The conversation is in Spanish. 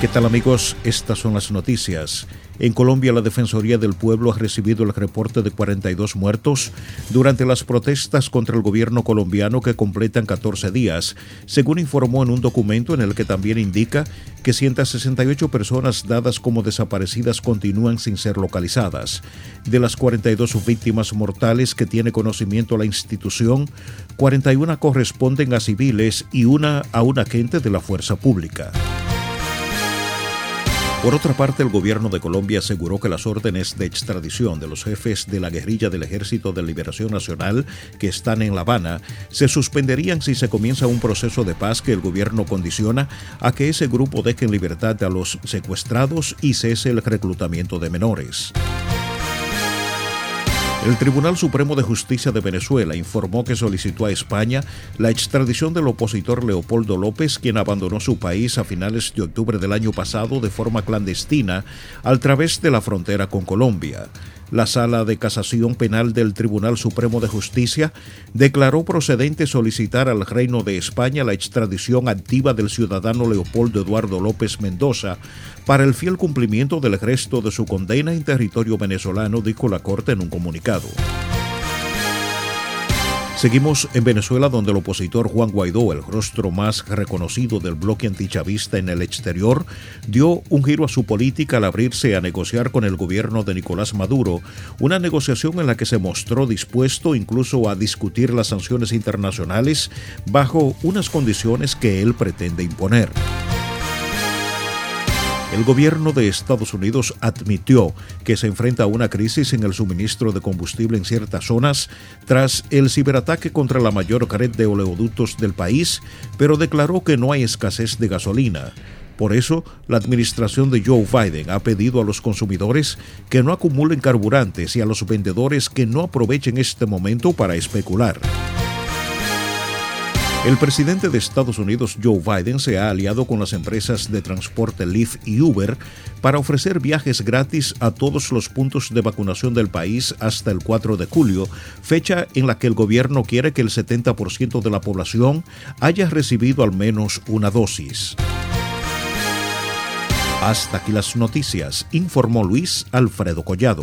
¿Qué tal amigos? Estas son las noticias. En Colombia, la Defensoría del Pueblo ha recibido el reporte de 42 muertos durante las protestas contra el gobierno colombiano que completan 14 días, según informó en un documento en el que también indica que 168 personas dadas como desaparecidas continúan sin ser localizadas. De las 42 víctimas mortales que tiene conocimiento la institución, 41 corresponden a civiles y una a un agente de la fuerza pública. Por otra parte, el gobierno de Colombia aseguró que las órdenes de extradición de los jefes de la guerrilla del Ejército de Liberación Nacional que están en La Habana se suspenderían si se comienza un proceso de paz que el gobierno condiciona a que ese grupo deje en libertad a los secuestrados y cese el reclutamiento de menores. El Tribunal Supremo de Justicia de Venezuela informó que solicitó a España la extradición del opositor Leopoldo López, quien abandonó su país a finales de octubre del año pasado de forma clandestina a través de la frontera con Colombia. La Sala de Casación Penal del Tribunal Supremo de Justicia declaró procedente solicitar al Reino de España la extradición activa del ciudadano Leopoldo Eduardo López Mendoza para el fiel cumplimiento del resto de su condena en territorio venezolano, dijo la Corte en un comunicado. Seguimos en Venezuela, donde el opositor Juan Guaidó, el rostro más reconocido del bloque antichavista en el exterior, dio un giro a su política al abrirse a negociar con el gobierno de Nicolás Maduro, una negociación en la que se mostró dispuesto incluso a discutir las sanciones internacionales bajo unas condiciones que él pretende imponer. El gobierno de Estados Unidos admitió que se enfrenta a una crisis en el suministro de combustible en ciertas zonas tras el ciberataque contra la mayor red de oleoductos del país, pero declaró que no hay escasez de gasolina. Por eso, la administración de Joe Biden ha pedido a los consumidores que no acumulen carburantes y a los vendedores que no aprovechen este momento para especular. El presidente de Estados Unidos, Joe Biden, se ha aliado con las empresas de transporte Lyft y Uber para ofrecer viajes gratis a todos los puntos de vacunación del país hasta el 4 de julio, fecha en la que el gobierno quiere que el 70% de la población haya recibido al menos una dosis. Hasta aquí las noticias, informó Luis Alfredo Collado.